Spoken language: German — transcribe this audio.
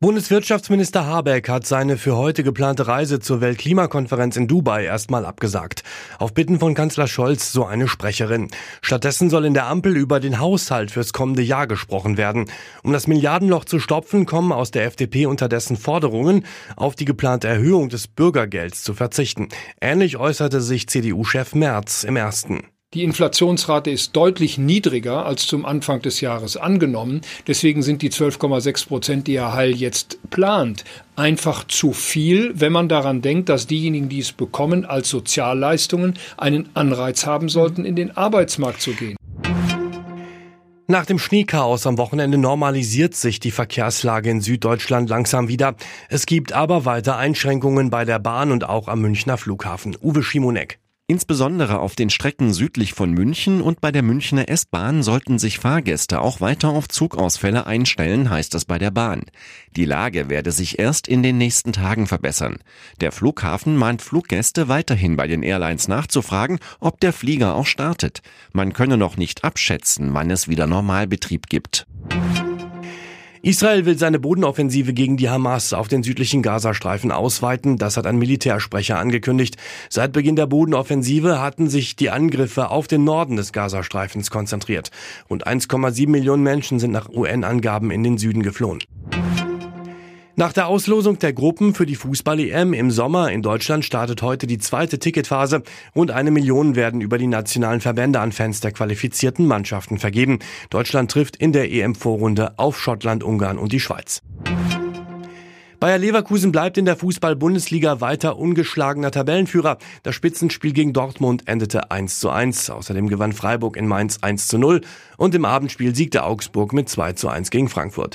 Bundeswirtschaftsminister Habeck hat seine für heute geplante Reise zur Weltklimakonferenz in Dubai erstmal abgesagt. Auf Bitten von Kanzler Scholz so eine Sprecherin. Stattdessen soll in der Ampel über den Haushalt fürs kommende Jahr gesprochen werden. Um das Milliardenloch zu stopfen, kommen aus der FDP unterdessen Forderungen, auf die geplante Erhöhung des Bürgergelds zu verzichten. Ähnlich äußerte sich CDU-Chef Merz im ersten. Die Inflationsrate ist deutlich niedriger als zum Anfang des Jahres angenommen. Deswegen sind die 12,6 Prozent, die Herr Heil jetzt plant, einfach zu viel, wenn man daran denkt, dass diejenigen, die es bekommen, als Sozialleistungen einen Anreiz haben sollten, in den Arbeitsmarkt zu gehen. Nach dem Schneechaos am Wochenende normalisiert sich die Verkehrslage in Süddeutschland langsam wieder. Es gibt aber weiter Einschränkungen bei der Bahn und auch am Münchner Flughafen. Uwe Schimonek. Insbesondere auf den Strecken südlich von München und bei der Münchner S-Bahn sollten sich Fahrgäste auch weiter auf Zugausfälle einstellen, heißt es bei der Bahn. Die Lage werde sich erst in den nächsten Tagen verbessern. Der Flughafen mahnt Fluggäste weiterhin bei den Airlines nachzufragen, ob der Flieger auch startet. Man könne noch nicht abschätzen, wann es wieder Normalbetrieb gibt. Israel will seine Bodenoffensive gegen die Hamas auf den südlichen Gazastreifen ausweiten. Das hat ein Militärsprecher angekündigt. Seit Beginn der Bodenoffensive hatten sich die Angriffe auf den Norden des Gazastreifens konzentriert. Rund 1,7 Millionen Menschen sind nach UN-Angaben in den Süden geflohen. Nach der Auslosung der Gruppen für die Fußball-EM im Sommer in Deutschland startet heute die zweite Ticketphase. Rund eine Million werden über die nationalen Verbände an Fans der qualifizierten Mannschaften vergeben. Deutschland trifft in der EM-Vorrunde auf Schottland, Ungarn und die Schweiz. Bayer Leverkusen bleibt in der Fußball-Bundesliga weiter ungeschlagener Tabellenführer. Das Spitzenspiel gegen Dortmund endete 1 zu 1. Außerdem gewann Freiburg in Mainz 1 zu 0 und im Abendspiel siegte Augsburg mit 2 zu 1 gegen Frankfurt.